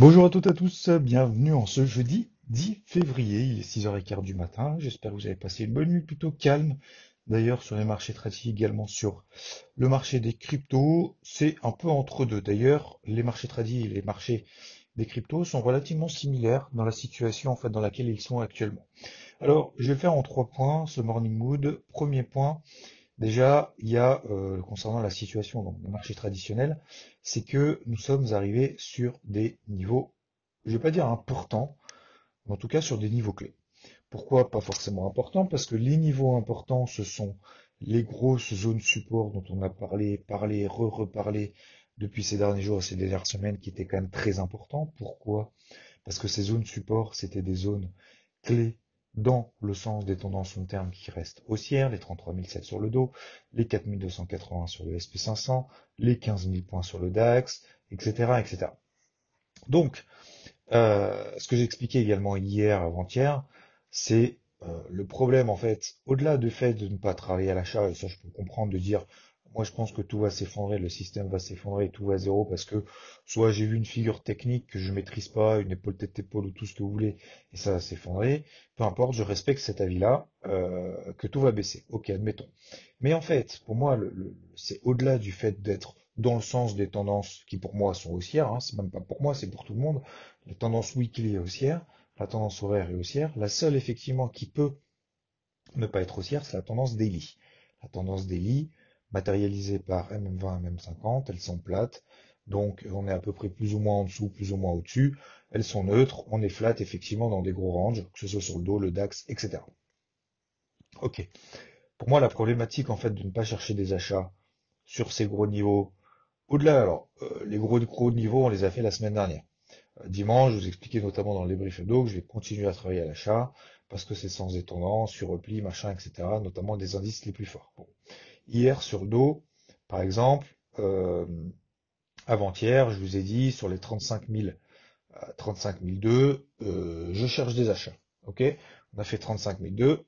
Bonjour à toutes et à tous, bienvenue en ce jeudi 10 février, il est 6h15 du matin, j'espère que vous avez passé une bonne nuit plutôt calme. D'ailleurs sur les marchés traditionnels, également sur le marché des cryptos, c'est un peu entre deux. D'ailleurs, les marchés tradis et les marchés des cryptos sont relativement similaires dans la situation en fait dans laquelle ils sont actuellement. Alors, je vais faire en trois points ce morning mood. Premier point, déjà, il y a euh, concernant la situation donc, des marchés traditionnels, c'est que nous sommes arrivés sur des niveaux, je vais pas dire importants, mais en tout cas sur des niveaux clés. Pourquoi pas forcément importants? Parce que les niveaux importants, ce sont les grosses zones support dont on a parlé, parlé, re-reparlé depuis ces derniers jours et ces dernières semaines qui étaient quand même très importants. Pourquoi? Parce que ces zones support, c'était des zones clés dans le sens des tendances long terme qui restent haussières, les 33 007 sur le dos, les 4280 sur le SP500, les 15 000 points sur le DAX, etc. etc. Donc, euh, ce que j'ai expliqué également hier, avant-hier, c'est euh, le problème en fait, au-delà du fait de ne pas travailler à l'achat, et ça je peux comprendre de dire moi, je pense que tout va s'effondrer, le système va s'effondrer, tout va à zéro parce que soit j'ai vu une figure technique que je maîtrise pas, une épaule tête épaule ou tout ce que vous voulez, et ça va s'effondrer. Peu importe, je respecte cet avis-là, euh, que tout va baisser. Ok, admettons. Mais en fait, pour moi, c'est au-delà du fait d'être dans le sens des tendances qui pour moi sont haussières. Hein, c'est même pas pour moi, c'est pour tout le monde. La tendance weekly est haussière, la tendance horaire est haussière. La seule effectivement qui peut ne pas être haussière, c'est la tendance daily. La tendance daily, matérialisées par MM20 et MM50, elles sont plates, donc on est à peu près plus ou moins en dessous, plus ou moins au-dessus, elles sont neutres, on est flat effectivement dans des gros ranges, que ce soit sur le dos, le DAX, etc. Ok. Pour moi, la problématique en fait de ne pas chercher des achats sur ces gros niveaux, au-delà, alors, euh, les gros gros niveaux, on les a fait la semaine dernière. Euh, dimanche, je vous expliquais notamment dans le débrief hebdo que je vais continuer à travailler à l'achat, parce que c'est sans étonnant, sur repli, machin, etc., notamment des indices les plus forts. Bon. Hier sur le dos, par exemple, euh, avant-hier, je vous ai dit sur les 35 000, 35 002, euh, je cherche des achats. On a fait 35 002.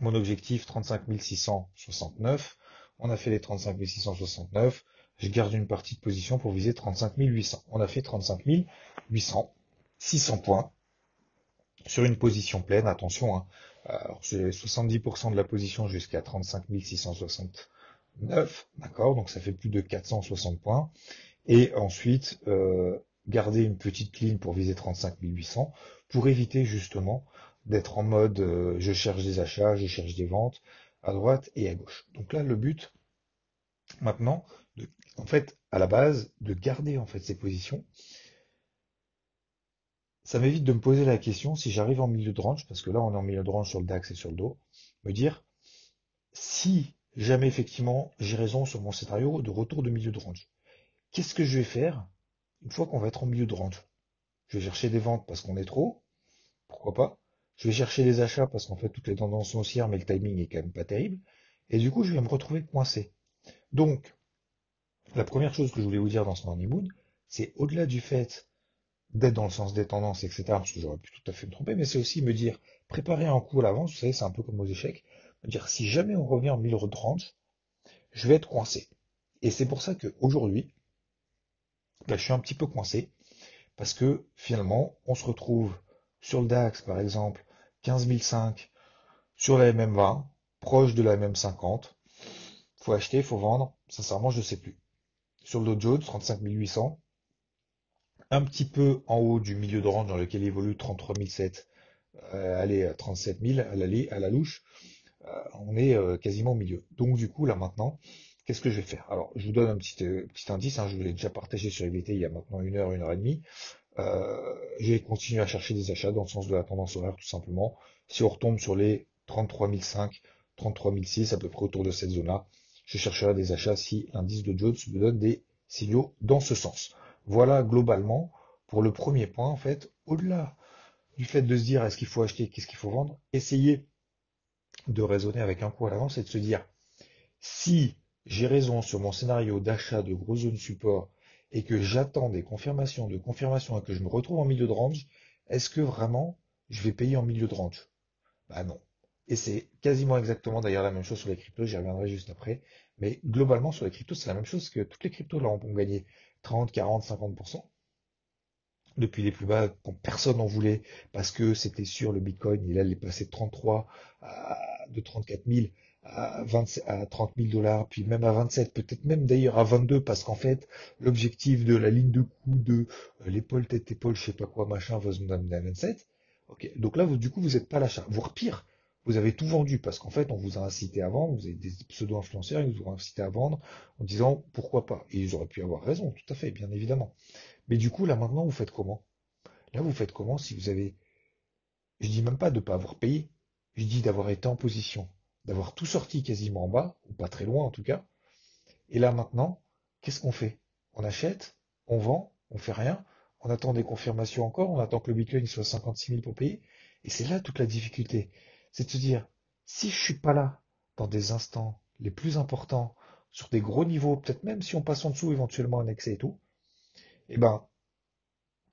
Mon objectif 35 669. On a fait les 35 669. Je garde une partie de position pour viser 35 800. On a fait 35 800, 600 points sur une position pleine. Attention, hein, alors, j'ai 70% de la position jusqu'à 35 669, d'accord? Donc ça fait plus de 460 points. Et ensuite, euh, garder une petite ligne pour viser 35 800 pour éviter justement d'être en mode euh, je cherche des achats, je cherche des ventes à droite et à gauche. Donc là, le but maintenant, en fait, à la base, de garder en fait ces positions ça m'évite de me poser la question si j'arrive en milieu de range, parce que là on est en milieu de range sur le DAX et sur le dos, me dire si jamais effectivement j'ai raison sur mon scénario de retour de milieu de range, qu'est-ce que je vais faire une fois qu'on va être en milieu de range? Je vais chercher des ventes parce qu'on est trop, pourquoi pas? Je vais chercher des achats parce qu'en fait toutes les tendances sont haussières, mais le timing est quand même pas terrible, et du coup je vais me retrouver coincé. Donc, la première chose que je voulais vous dire dans ce morning mood, c'est au-delà du fait d'être dans le sens des tendances, etc., parce que j'aurais pu tout à fait me tromper, mais c'est aussi me dire, préparer un coup à l'avance, vous savez, c'est un peu comme aux échecs, me dire, si jamais on revient en 1000 euros de range, je vais être coincé. Et c'est pour ça qu'aujourd'hui, ben, je suis un petit peu coincé, parce que finalement, on se retrouve sur le DAX, par exemple, 15005, sur la MM20, proche de la MM50, faut acheter, faut vendre, sincèrement, je sais plus. Sur le Dow Jones, 35800, un petit peu en haut du milieu de range dans lequel évolue 33 007, euh, allez, 37 000 à la, à la louche, euh, on est euh, quasiment au milieu. Donc du coup, là maintenant, qu'est-ce que je vais faire? Alors, je vous donne un petit, euh, indice, hein, je vous l'ai déjà partagé sur IVT il y a maintenant une heure, une heure et demie. Je vais continuer à chercher des achats dans le sens de la tendance horaire, tout simplement. Si on retombe sur les 33 005, 33 006, à peu près autour de cette zone-là, je chercherai des achats si l'indice de Jones me donne des signaux dans ce sens. Voilà globalement pour le premier point, en fait, au-delà du fait de se dire est-ce qu'il faut acheter, qu'est-ce qu'il faut vendre, essayer de raisonner avec un coup à l'avance et de se dire si j'ai raison sur mon scénario d'achat de gros zones support et que j'attends des confirmations de confirmation et que je me retrouve en milieu de range, est-ce que vraiment je vais payer en milieu de range? Bah non. Et c'est quasiment exactement d'ailleurs la même chose sur les cryptos, j'y reviendrai juste après. Mais globalement sur les cryptos, c'est la même chose que toutes les cryptos là ont gagné 30, 40, 50% depuis les plus bas quand personne n'en voulait parce que c'était sûr le Bitcoin, il allait passer de 33 à de 34 000 à, 20, à 30 000 dollars, puis même à 27, peut-être même d'ailleurs à 22, parce qu'en fait, l'objectif de la ligne de coût de euh, l'épaule, tête, épaule, je sais pas quoi, machin, va se à 27. Ok, donc là, du coup, vous n'êtes pas l'achat. Voire pire, vous avez tout vendu, parce qu'en fait, on vous a incité à vendre, vous avez des pseudo-influenceurs, ils vous ont incité à vendre en disant pourquoi pas? Et ils auraient pu avoir raison, tout à fait, bien évidemment. Mais du coup, là maintenant, vous faites comment? Là, vous faites comment si vous avez... Je dis même pas de ne pas avoir payé, je dis d'avoir été en position, d'avoir tout sorti quasiment en bas, ou pas très loin en tout cas. Et là maintenant, qu'est-ce qu'on fait? On achète, on vend, on fait rien, on attend des confirmations encore, on attend que le Bitcoin soit 56 000 pour payer. Et c'est là toute la difficulté. C'est de se dire, si je suis pas là dans des instants les plus importants, sur des gros niveaux, peut-être même si on passe en dessous éventuellement un excès et tout, eh ben,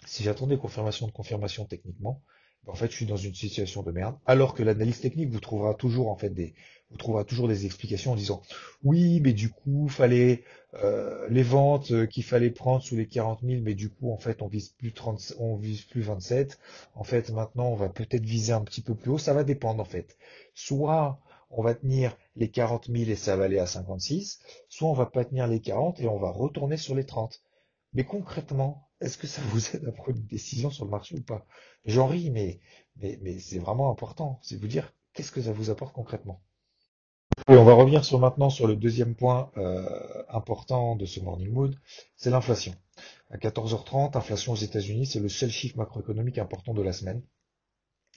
si j'attends des confirmations de confirmation techniquement, en fait, je suis dans une situation de merde. Alors que l'analyse technique vous trouvera toujours en fait des, vous trouvera toujours des explications en disant oui, mais du coup, fallait euh, les ventes euh, qu'il fallait prendre sous les 40 000, mais du coup, en fait, on vise plus 30, on vise plus 27. En fait, maintenant, on va peut-être viser un petit peu plus haut. Ça va dépendre en fait. Soit on va tenir les 40 000 et ça va aller à 56, soit on va pas tenir les 40 et on va retourner sur les 30. Mais concrètement, est-ce que ça vous aide à prendre une décision sur le marché ou pas? J'en ris, mais, c'est vraiment important. C'est vous dire qu'est-ce que ça vous apporte concrètement? On va revenir maintenant sur le deuxième point euh, important de ce morning mood, c'est l'inflation. À 14h30, inflation aux États-Unis, c'est le seul chiffre macroéconomique important de la semaine.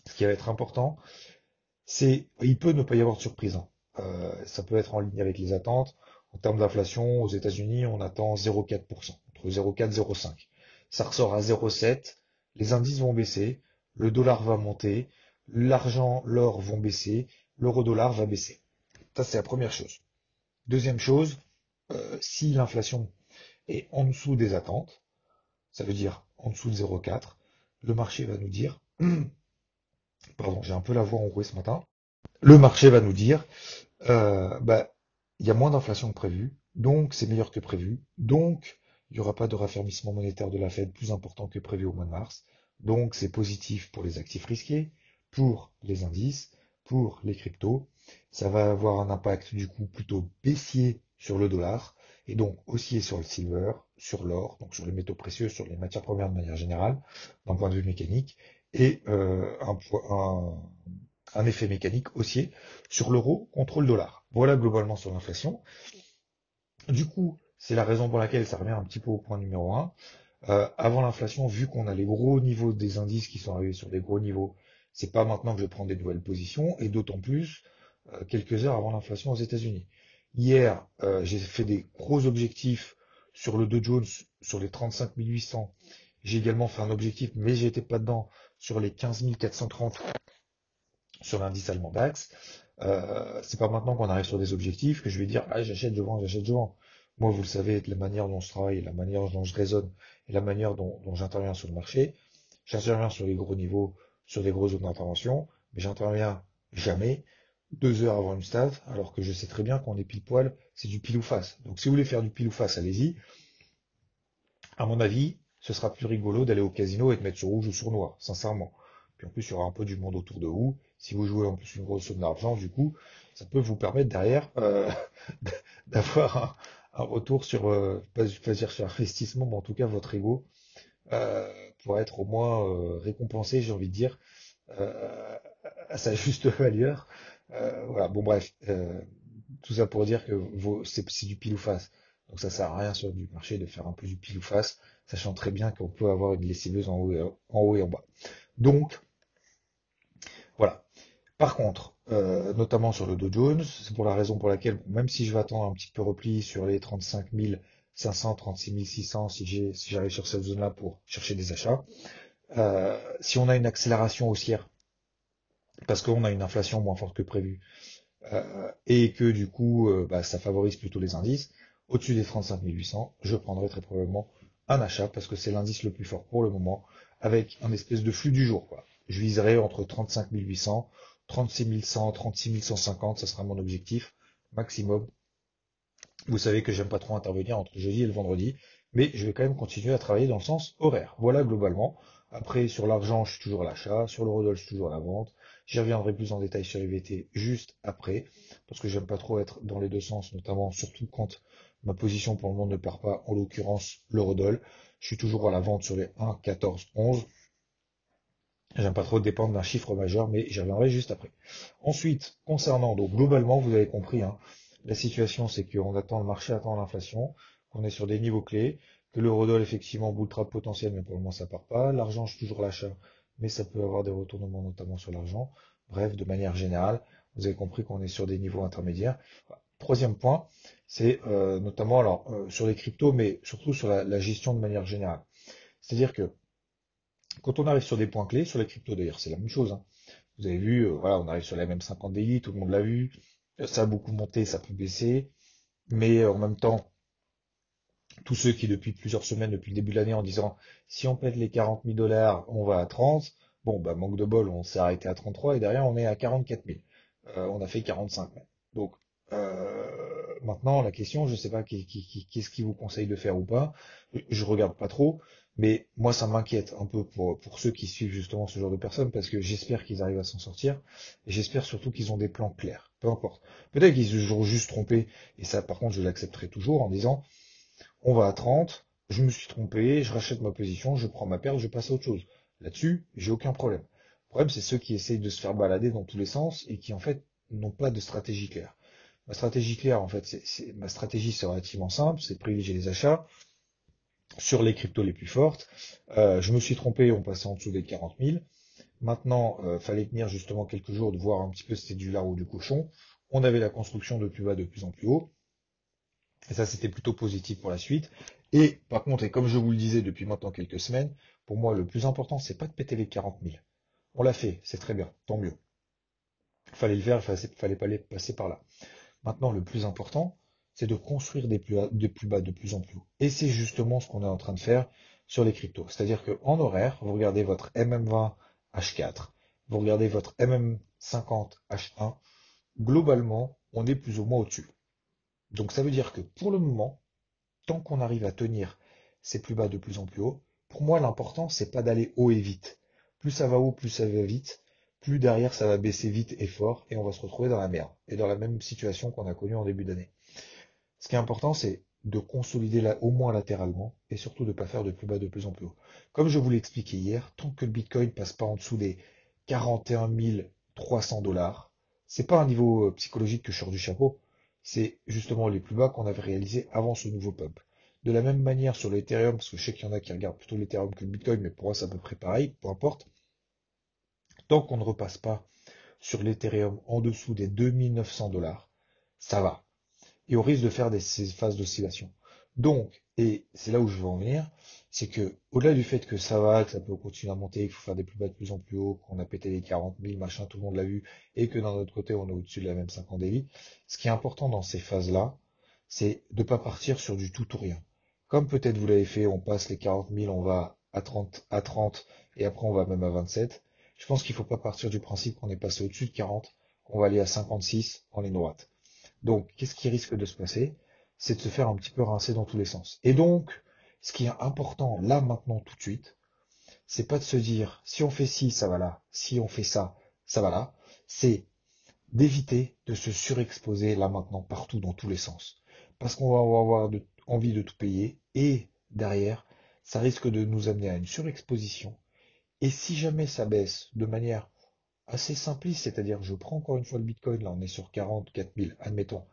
Ce qui va être important, c'est il peut ne pas y avoir de surprise. Hein. Euh, ça peut être en ligne avec les attentes. En termes d'inflation, aux États-Unis, on attend 0,4%, entre 0,4 et 0,5 ça ressort à 0,7, les indices vont baisser, le dollar va monter, l'argent, l'or vont baisser, l'euro-dollar va baisser. Ça, c'est la première chose. Deuxième chose, euh, si l'inflation est en dessous des attentes, ça veut dire en dessous de 0,4, le marché va nous dire, pardon, j'ai un peu la voix enrouée ce matin, le marché va nous dire, euh, bah, il y a moins d'inflation que prévu, donc c'est meilleur que prévu, donc il n'y aura pas de raffermissement monétaire de la Fed plus important que prévu au mois de mars. Donc c'est positif pour les actifs risqués, pour les indices, pour les cryptos. Ça va avoir un impact du coup plutôt baissier sur le dollar et donc aussi sur le silver, sur l'or, donc sur les métaux précieux, sur les matières premières de manière générale, d'un point de vue mécanique, et euh, un, un effet mécanique haussier sur l'euro contre le dollar. Voilà globalement sur l'inflation. Du coup, c'est la raison pour laquelle ça revient un petit peu au point numéro 1. Euh, avant l'inflation, vu qu'on a les gros niveaux des indices qui sont arrivés sur des gros niveaux, c'est pas maintenant que je prends des nouvelles positions, et d'autant plus euh, quelques heures avant l'inflation aux États-Unis. Hier, euh, j'ai fait des gros objectifs sur le Dow Jones, sur les 35 800. J'ai également fait un objectif, mais j'étais pas dedans, sur les 15 430 sur l'indice allemand DAX. C'est pas maintenant qu'on arrive sur des objectifs que je vais dire, ah, j'achète, je vends, j'achète, je vends. Moi, vous le savez, la manière dont je travaille, la manière dont je raisonne et la manière dont, j'interviens sur le marché, j'interviens sur les gros niveaux, sur des grosses zones d'intervention, mais j'interviens jamais deux heures avant une stade, alors que je sais très bien qu'on est pile poil, c'est du pile ou face. Donc si vous voulez faire du pile ou face, allez-y. À mon avis, ce sera plus rigolo d'aller au casino et de mettre sur rouge ou sur noir, sincèrement. Puis en plus, il y aura un peu du monde autour de vous. Si vous jouez en plus une grosse somme d'argent, du coup, ça peut vous permettre derrière euh, d'avoir un, retour sur, euh, pas, sur investissement, mais en tout cas votre ego, euh, pour être au moins euh, récompensé, j'ai envie de dire, euh, à sa juste valeur. voilà, bon bref, tout ça pour dire que c'est du pile ou face. Donc ça sert à rien sur du marché de faire un peu du pile ou face, sachant très bien qu'on peut avoir une lessiveuse en haut en, haut et en bas. Donc, voilà. Par contre, euh, notamment sur le Dow Jones. C'est pour la raison pour laquelle, même si je vais attendre un petit peu repli sur les 35 500, 36 600 si j'arrive sur cette zone-là pour chercher des achats. Euh, si on a une accélération haussière, parce qu'on a une inflation moins forte que prévu, euh, et que du coup, bah, ça favorise plutôt les indices, au-dessus des 35 800, je prendrai très probablement un achat parce que c'est l'indice le plus fort pour le moment, avec un espèce de flux du jour. Je viserai entre 35 800, 36 100, 36 150, ça sera mon objectif maximum. Vous savez que j'aime pas trop intervenir entre jeudi et le vendredi, mais je vais quand même continuer à travailler dans le sens horaire. Voilà globalement. Après, sur l'argent, je suis toujours à l'achat, sur le rodol, je suis toujours à la vente. J'y reviendrai plus en détail sur les VT juste après, parce que j'aime pas trop être dans les deux sens, notamment surtout quand ma position pour le moment ne perd pas, en l'occurrence le rodol. Je suis toujours à la vente sur les 1, 14, 11. J'aime pas trop dépendre d'un chiffre majeur, mais j'y reviendrai juste après. Ensuite, concernant, donc globalement, vous avez compris, hein, la situation c'est qu'on attend le marché, attend l'inflation, qu'on est sur des niveaux clés, que l'eurodoll effectivement bout de potentiel, mais pour le moment ça part pas. L'argent, je toujours l'achat, mais ça peut avoir des retournements notamment sur l'argent. Bref, de manière générale, vous avez compris qu'on est sur des niveaux intermédiaires. Troisième point, c'est euh, notamment alors euh, sur les cryptos, mais surtout sur la, gestion de manière générale. C'est-à-dire que quand on arrive sur des points clés, sur les cryptos d'ailleurs, c'est la même chose. Hein. Vous avez vu, euh, voilà, on arrive sur la même 50 DI, tout le monde l'a vu. Ça a beaucoup monté, ça peut baisser, mais en même temps, tous ceux qui depuis plusieurs semaines, depuis le début de l'année, en disant si on pète les 40 000 dollars, on va à 30. Bon, bah manque de bol, on s'est arrêté à 33 et derrière on est à 44 000. Euh, on a fait 45 000. Donc euh, maintenant la question, je sais pas qu'est-ce qui vous conseille de faire ou pas. Je regarde pas trop, mais moi ça m'inquiète un peu pour ceux qui suivent justement ce genre de personnes parce que j'espère qu'ils arrivent à s'en sortir et j'espère surtout qu'ils ont des plans clairs. Peu importe. Peut-être qu'ils se sont juste trompés et ça par contre je l'accepterai toujours en disant on va à 30, je me suis trompé, je rachète ma position, je prends ma perte, je passe à autre chose. Là-dessus, j'ai aucun problème. Le problème, c'est ceux qui essayent de se faire balader dans tous les sens et qui, en fait, n'ont pas de stratégie claire. Ma stratégie claire, en fait, c'est, ma stratégie, c'est relativement simple, c'est privilégier les achats sur les cryptos les plus fortes. Euh, je me suis trompé, on passait en dessous des 40 000. Maintenant, euh, fallait tenir justement quelques jours de voir un petit peu si c'était du lard ou du cochon. On avait la construction de plus bas de plus en plus haut. Et ça, c'était plutôt positif pour la suite. Et par contre, et comme je vous le disais depuis maintenant quelques semaines, pour moi, le plus important, c'est pas de péter les 40 000. On l'a fait, c'est très bien, tant mieux. Fallait le faire, fallait pas passer par là. Maintenant, le plus important, c'est de construire des plus, bas de plus en plus haut. Et c'est justement ce qu'on est en train de faire sur les cryptos. C'est-à-dire qu'en horaire, vous regardez votre MM20 H4, vous regardez votre MM50 H1, globalement, on est plus ou moins au-dessus. Donc ça veut dire que pour le moment, tant qu'on arrive à tenir ces plus bas de plus en plus haut, pour moi l'important c'est pas d'aller haut et vite. Plus ça va haut, plus ça va vite, plus derrière ça va baisser vite et fort et on va se retrouver dans la merde et dans la même situation qu'on a connue en début d'année. Ce qui est important c'est de consolider là au moins latéralement et surtout de ne pas faire de plus bas de plus en plus haut. Comme je vous l'ai expliqué hier, tant que le Bitcoin passe pas en dessous des 41 300 dollars, c'est pas un niveau euh, psychologique que je sors du chapeau, c'est justement les plus bas qu'on avait réalisés avant ce nouveau pump. De la même manière sur l'Ethereum, parce que je sais qu'il y en a qui regardent plutôt l'Ethereum que le Bitcoin, mais pour moi c'est à peu près pareil, peu importe. Tant qu'on ne repasse pas sur l'Ethereum en dessous des 2900 dollars, ça va. Et on risque de faire des, ces phases d'oscillation. Donc, et c'est là où je veux en venir, c'est que, au-delà du fait que ça va, que ça peut continuer à monter, qu'il faut faire des plus bas de plus en plus haut, qu'on a pété les 40 000, machin, tout le monde l'a vu, et que d'un autre côté, on est au-dessus de la même 50 délit, ce qui est important dans ces phases-là, c'est de pas partir sur du tout ou rien. Comme peut-être vous l'avez fait, on passe les 40 000, on va à 30, à 30, et après on va même à 27. Je pense qu'il faut pas partir du principe qu'on est passé au-dessus de 40, qu'on va aller à 56 en ligne droite. Donc, qu'est-ce qui risque de se passer? C'est de se faire un petit peu rincer dans tous les sens. Et donc, ce qui est important là maintenant tout de suite, c'est pas de se dire si on fait ci, ça va là, si on fait ça, ça va là, c'est d'éviter de se surexposer là maintenant partout dans tous les sens. Parce qu'on va avoir envie de tout payer et derrière, ça risque de nous amener à une surexposition. Et si jamais ça baisse de manière assez simpliste, c'est-à-dire je prends encore une fois le Bitcoin, là on est sur 44 000, admettons,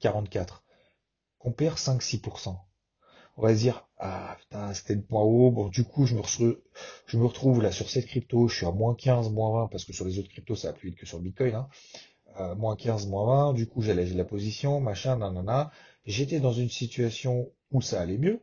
44, qu'on perd 5-6%, on va se dire ah putain c'était le point haut bon du coup je me retrouve là sur cette crypto je suis à moins 15 moins 20 parce que sur les autres cryptos ça va plus vite que sur le bitcoin hein. Euh, moins 15 moins 20 du coup j'allège la position machin nanana j'étais dans une situation où ça allait mieux,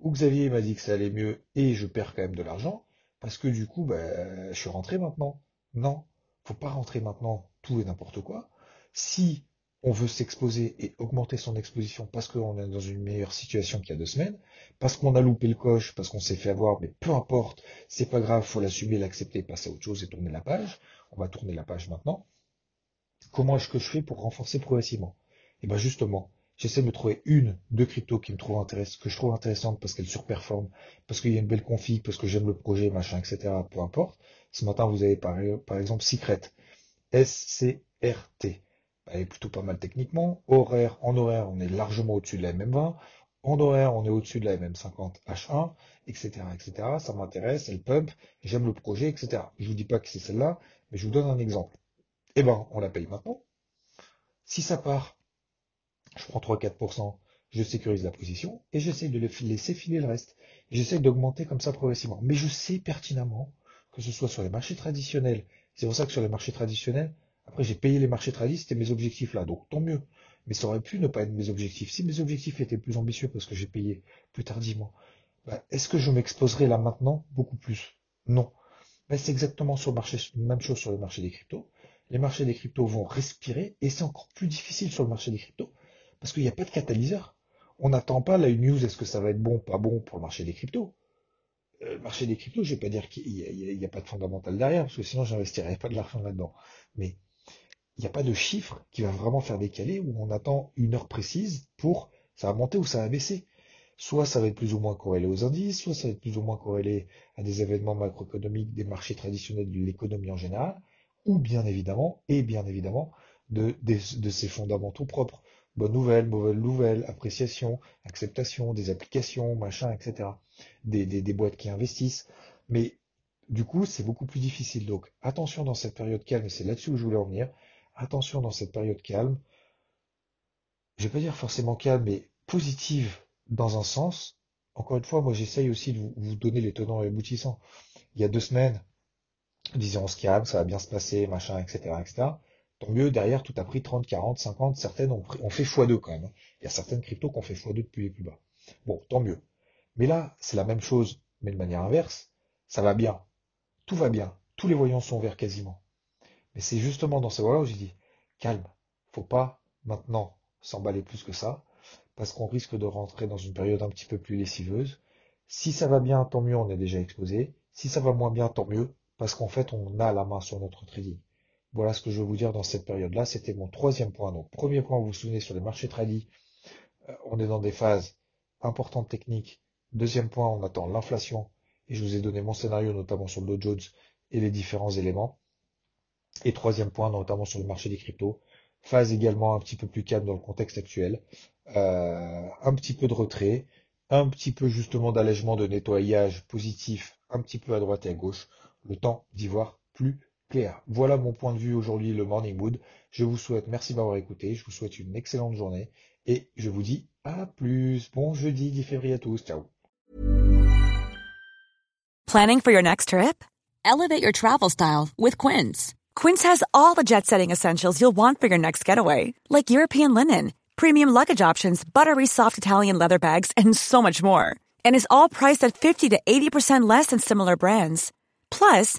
où Xavier m'a dit que ça allait mieux et je perds quand même de l'argent, parce que du coup, ben, je suis rentré maintenant. Non, faut pas rentrer maintenant tout et n'importe quoi. Si on veut s'exposer et augmenter son exposition parce qu'on est dans une meilleure situation qu'il y a deux semaines, parce qu'on a loupé le coche, parce qu'on s'est fait avoir, mais peu importe, c'est pas grave, faut l'assumer, l'accepter, passer à autre chose et tourner la page. On va tourner la page maintenant. Comment est-ce que je fais pour renforcer progressivement? Et eh ben justement, j'essaie de me trouver une, deux cryptos qui me trouvent intéressent, que je trouve intéressantes parce qu'elles surperforment, parce qu'il y a une belle config, parce que j'aime le projet, machin, etc. Peu importe. Ce matin, vous avez par, par exemple Secret, S-C-R-T elle est plutôt pas mal techniquement. Horaire, en horaire, on est largement au-dessus de la MM20. En horaire, on est au-dessus de la MM50 H1, etc., etc. Ça m'intéresse, elle pump, j'aime le projet, etc. Je vous dis pas que c'est celle-là, mais je vous donne un exemple. Eh ben, on la paye maintenant. Si ça part, je prends 3-4%, je sécurise la position et j'essaie de laisser filer le reste. J'essaie d'augmenter comme ça progressivement. Mais je sais pertinemment que ce soit sur les marchés traditionnels. C'est pour ça que sur les marchés traditionnels, après, j'ai payé les marchés tradis, c'était mes objectifs là, donc tant mieux. Mais ça aurait pu ne pas être mes objectifs. Si mes objectifs étaient plus ambitieux parce que j'ai payé plus tardivement, bah, est-ce que je m'exposerai là maintenant beaucoup plus? Non. Mais c'est exactement sur le marché, même chose sur le marché des cryptos. Les marchés des cryptos vont respirer et c'est encore plus difficile sur le marché des cryptos parce qu'il n'y a pas de catalyseur. On n'attend pas la news, est-ce que ça va être bon, pas bon pour le marché des cryptos? Euh, le marché des cryptos, je vais pas dire qu'il n'y a, pas de fondamental derrière, parce que sinon j'investirais pas de l'argent là-dedans. Mais il n'y a pas de chiffre qui va vraiment faire décaler où on attend une heure précise pour ça va monter ou ça va baisser. Soit ça va être plus ou moins corrélé aux indices, soit ça va être plus ou moins corrélé à des événements macroéconomiques des marchés traditionnels de l'économie en général, ou bien évidemment, et bien évidemment, de, de, ces fondamentaux propres. Bonne nouvelle, mauvaise nouvelle, appréciation, acceptation, des applications, machin, etc. Des, boîtes qui investissent. Mais du coup, c'est beaucoup plus difficile. Donc attention dans cette période calme, et c'est là-dessus où je voulais en venir attention dans cette période calme, je vais pas dire forcément calme, mais positive dans un sens. Encore une fois, moi j'essaye aussi de vous, donner les tenants et aboutissants. Il y a deux semaines, disons on se calme, ça va bien se passer, machin, etc., etc. Tant mieux, derrière, tout a pris 30, 40, 50, certaines ont, ont fait x2 quand même. Hein. Il y a certaines cryptos qui ont fait x2 depuis les plus bas. Bon, tant mieux. Mais là, c'est la même chose, mais de manière inverse. Ça va bien. Tout va bien. Tous les voyants sont verts quasiment. Mais c'est justement dans ce voies-là où j'ai dit, calme, faut pas maintenant s'emballer plus que ça, parce qu'on risque de rentrer dans une période un petit peu plus lessiveuse. Si ça va bien, tant mieux, on est déjà exposé. Si ça va moins bien, tant mieux, parce qu'en fait, on a la main sur notre trading. Voilà ce que je veux vous dire dans cette période-là. C'était mon troisième point. Donc, premier point, vous vous souvenez, sur les marchés trading, euh, on est dans des phases importantes techniques. Deuxième point, on attend l'inflation. Et je vous ai donné mon scénario, notamment sur le Dow Jones et les différents éléments. Et troisième point, notamment sur le marché des cryptos, phase également un petit peu plus calme dans le contexte actuel, euh, un petit peu de retrait, un petit peu justement d'allègement de nettoyage positif, un petit peu à droite et à gauche, le temps d'y voir plus Voilà mon point de vue aujourd'hui, le Morning Mood. Je vous souhaite, merci d'avoir écouté, je vous souhaite une excellente journée et je vous dis à plus. Bon jeudi 10 février à tous. Ciao. Planning for your next trip? Elevate your travel style with Quince. Quince has all the jet setting essentials you'll want for your next getaway, like European linen, premium luggage options, buttery soft Italian leather bags, and so much more. And is all priced at 50 to 80% less than similar brands. Plus,